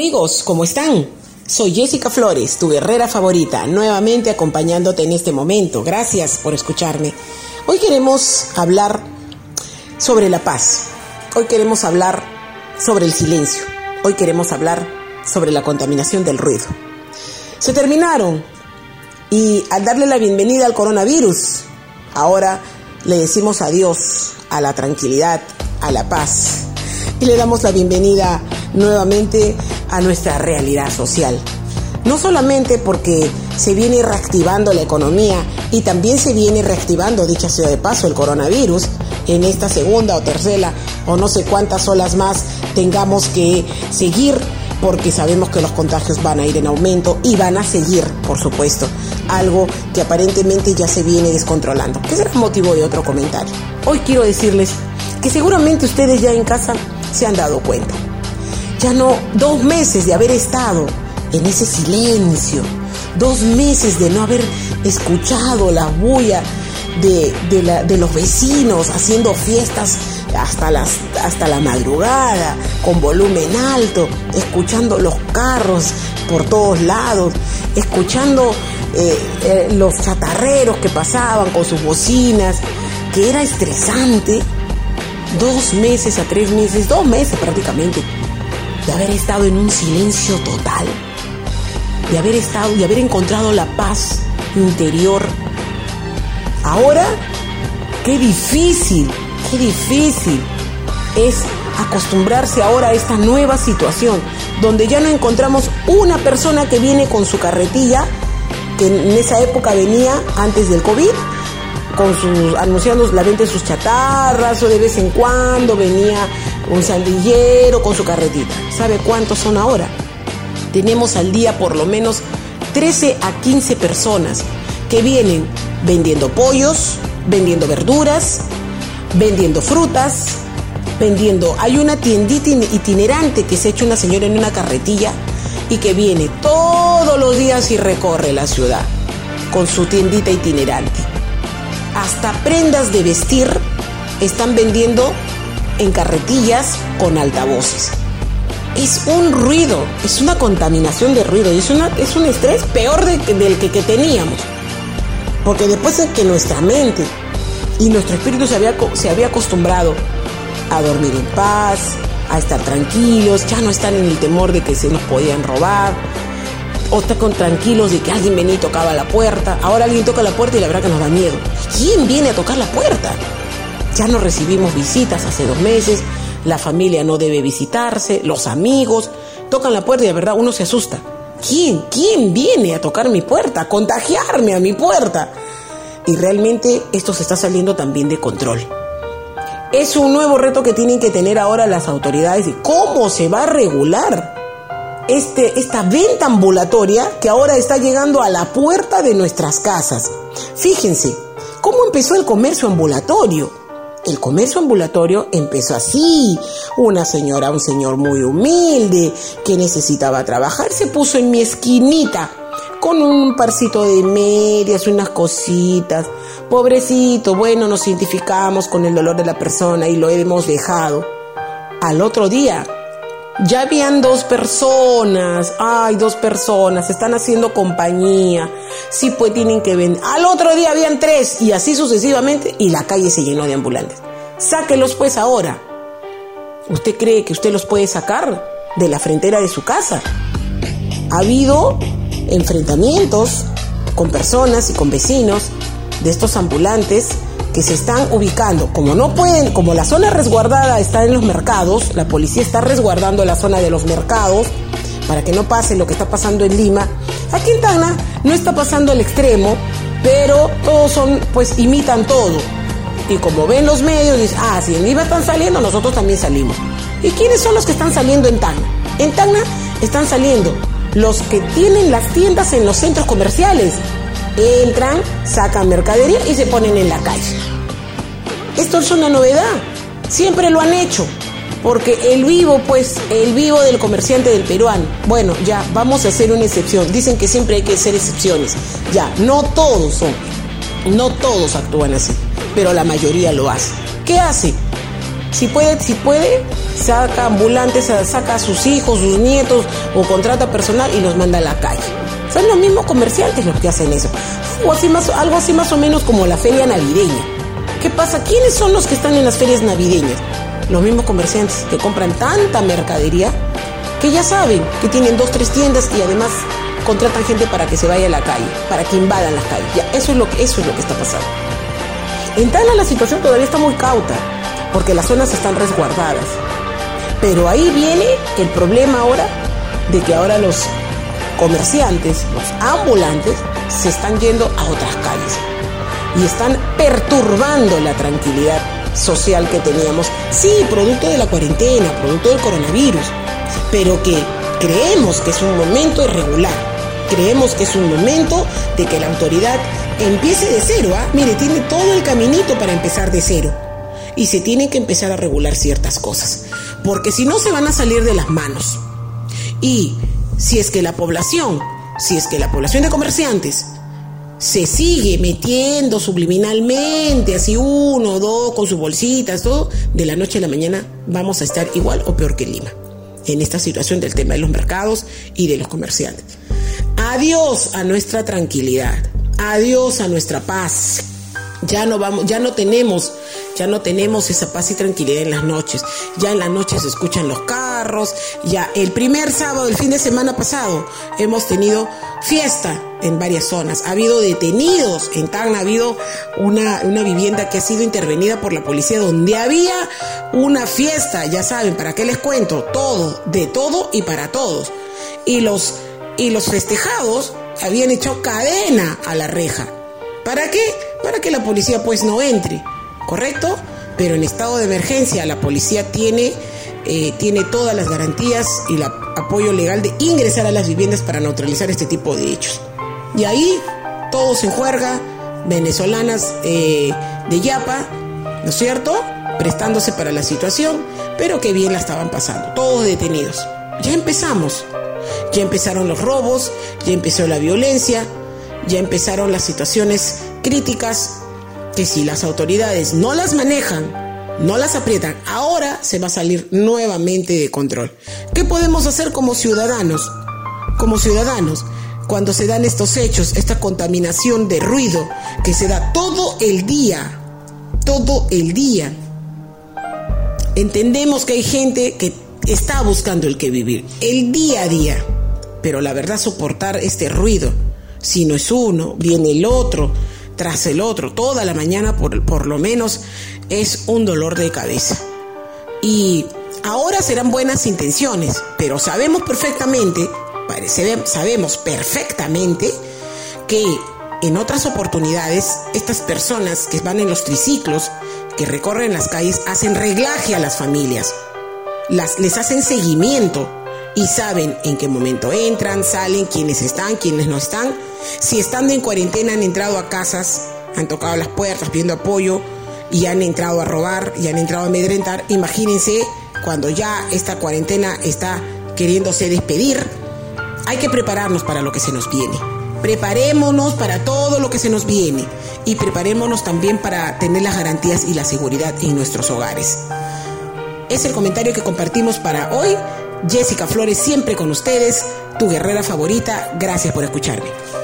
Amigos, ¿cómo están? Soy Jessica Flores, tu guerrera favorita, nuevamente acompañándote en este momento. Gracias por escucharme. Hoy queremos hablar sobre la paz. Hoy queremos hablar sobre el silencio. Hoy queremos hablar sobre la contaminación del ruido. Se terminaron y al darle la bienvenida al coronavirus, ahora le decimos adiós a la tranquilidad, a la paz y le damos la bienvenida nuevamente a nuestra realidad social. No solamente porque se viene reactivando la economía y también se viene reactivando, dicha sea de paso, el coronavirus en esta segunda o tercera o no sé cuántas olas más tengamos que seguir porque sabemos que los contagios van a ir en aumento y van a seguir, por supuesto, algo que aparentemente ya se viene descontrolando, que será motivo de otro comentario. Hoy quiero decirles que seguramente ustedes ya en casa se han dado cuenta. Ya no, dos meses de haber estado en ese silencio, dos meses de no haber escuchado la bulla de, los vecinos haciendo fiestas hasta, las, hasta la madrugada, con volumen alto, escuchando los carros por todos lados, escuchando eh, eh, los chatarreros que pasaban con sus bocinas, que era estresante dos meses a tres meses, dos meses prácticamente, de haber estado en un silencio total, de haber estado y haber encontrado la paz interior. Ahora, qué difícil, qué difícil es acostumbrarse ahora a esta nueva situación, donde ya no encontramos una persona que viene con su carretilla, que en esa época venía antes del COVID, con sus, anunciando la venta de sus chatarras o de vez en cuando venía un sandillero con su carretita. ¿Sabe cuántos son ahora? Tenemos al día por lo menos 13 a 15 personas que vienen vendiendo pollos, vendiendo verduras, vendiendo frutas, vendiendo. Hay una tiendita itinerante que se ha hecho una señora en una carretilla y que viene todos los días y recorre la ciudad con su tiendita itinerante hasta prendas de vestir están vendiendo en carretillas con altavoces. Es un ruido, es una contaminación de ruido, es, una, es un estrés peor del que, que teníamos. Porque después de que nuestra mente y nuestro espíritu se había, se había acostumbrado a dormir en paz, a estar tranquilos, ya no están en el temor de que se nos podían robar, o está con tranquilos de que alguien venía y tocaba la puerta. Ahora alguien toca la puerta y la verdad que nos da miedo. ¿Quién viene a tocar la puerta? Ya no recibimos visitas hace dos meses, la familia no debe visitarse, los amigos tocan la puerta y la verdad uno se asusta. ¿Quién? ¿Quién viene a tocar mi puerta? A contagiarme a mi puerta. Y realmente esto se está saliendo también de control. Es un nuevo reto que tienen que tener ahora las autoridades y cómo se va a regular este, esta venta ambulatoria que ahora está llegando a la puerta de nuestras casas. Fíjense, ¿cómo empezó el comercio ambulatorio? El comercio ambulatorio empezó así. Una señora, un señor muy humilde que necesitaba trabajar, se puso en mi esquinita con un parcito de medias, unas cositas. Pobrecito, bueno, nos identificamos con el dolor de la persona y lo hemos dejado. Al otro día ya habían dos personas, ay, dos personas, están haciendo compañía, sí, pues tienen que vender. Al otro día habían tres y así sucesivamente y la calle se llenó de ambulantes. Sáquelos pues ahora. ¿Usted cree que usted los puede sacar de la frontera de su casa? Ha habido enfrentamientos con personas y con vecinos de estos ambulantes que se están ubicando, como no pueden, como la zona resguardada está en los mercados, la policía está resguardando la zona de los mercados para que no pase lo que está pasando en Lima. Aquí en Tacna no está pasando el extremo, pero todos son, pues imitan todo. Y como ven los medios, dicen, ah, si en Lima están saliendo, nosotros también salimos. ¿Y quiénes son los que están saliendo en Tacna? En Tacna están saliendo los que tienen las tiendas en los centros comerciales, entran, sacan mercadería y se ponen en la calle. Esto es una novedad, siempre lo han hecho, porque el vivo, pues, el vivo del comerciante del peruano, bueno, ya, vamos a hacer una excepción, dicen que siempre hay que hacer excepciones, ya, no todos son, no todos actúan así, pero la mayoría lo hace. ¿Qué hace? Si puede, si puede, saca ambulantes, saca a sus hijos, sus nietos o contrata personal y los manda a la calle. Son los mismos comerciantes los que hacen eso. O así más, algo así más o menos como la feria navideña. ¿Qué pasa? ¿Quiénes son los que están en las ferias navideñas? Los mismos comerciantes que compran tanta mercadería que ya saben que tienen dos, tres tiendas y además contratan gente para que se vaya a la calle, para que invadan las calles. Ya, eso es lo eso es lo que está pasando. En Tala la situación todavía está muy cauta, porque las zonas están resguardadas. Pero ahí viene el problema ahora de que ahora los comerciantes, los ambulantes, se están yendo a otras calles y están perturbando la tranquilidad social que teníamos. Sí, producto de la cuarentena, producto del coronavirus, pero que creemos que es un momento irregular. Creemos que es un momento de que la autoridad empiece de cero. ¿ah? Mire, tiene todo el caminito para empezar de cero. Y se tienen que empezar a regular ciertas cosas. Porque si no se van a salir de las manos. Y si es que la población, si es que la población de comerciantes se sigue metiendo subliminalmente, así uno, dos, con sus bolsitas, todo, de la noche a la mañana vamos a estar igual o peor que Lima en esta situación del tema de los mercados y de los comerciantes. Adiós a nuestra tranquilidad, adiós a nuestra paz. Ya no vamos, ya no tenemos, ya no tenemos esa paz y tranquilidad en las noches. Ya en las noches se escuchan los carros. Ya el primer sábado del fin de semana pasado hemos tenido fiesta en varias zonas. Ha habido detenidos en Tacna, ha habido una, una vivienda que ha sido intervenida por la policía donde había una fiesta, ya saben, ¿para qué les cuento? Todo, de todo y para todos. Y los, y los festejados habían hecho cadena a la reja. ¿Para qué? Para que la policía pues no entre, ¿correcto? Pero en estado de emergencia la policía tiene, eh, tiene todas las garantías y el apoyo legal de ingresar a las viviendas para neutralizar este tipo de hechos. Y ahí todos en juerga, venezolanas eh, de Yapa, ¿no es cierto? Prestándose para la situación, pero que bien la estaban pasando, todos detenidos. Ya empezamos, ya empezaron los robos, ya empezó la violencia, ya empezaron las situaciones críticas que si las autoridades no las manejan, no las aprietan, ahora se va a salir nuevamente de control. ¿Qué podemos hacer como ciudadanos? Como ciudadanos, cuando se dan estos hechos, esta contaminación de ruido que se da todo el día, todo el día. Entendemos que hay gente que está buscando el que vivir, el día a día, pero la verdad soportar este ruido, si no es uno, viene el otro, tras el otro, toda la mañana por, por lo menos, es un dolor de cabeza. Y ahora serán buenas intenciones, pero sabemos perfectamente sabemos perfectamente que en otras oportunidades estas personas que van en los triciclos, que recorren las calles, hacen reglaje a las familias, las, les hacen seguimiento y saben en qué momento entran, salen, quiénes están, quiénes no están. Si estando en cuarentena han entrado a casas, han tocado las puertas pidiendo apoyo y han entrado a robar y han entrado a amedrentar, imagínense cuando ya esta cuarentena está queriéndose despedir hay que prepararnos para lo que se nos viene. Preparémonos para todo lo que se nos viene y preparémonos también para tener las garantías y la seguridad en nuestros hogares. Es el comentario que compartimos para hoy. Jessica Flores siempre con ustedes, tu guerrera favorita. Gracias por escucharme.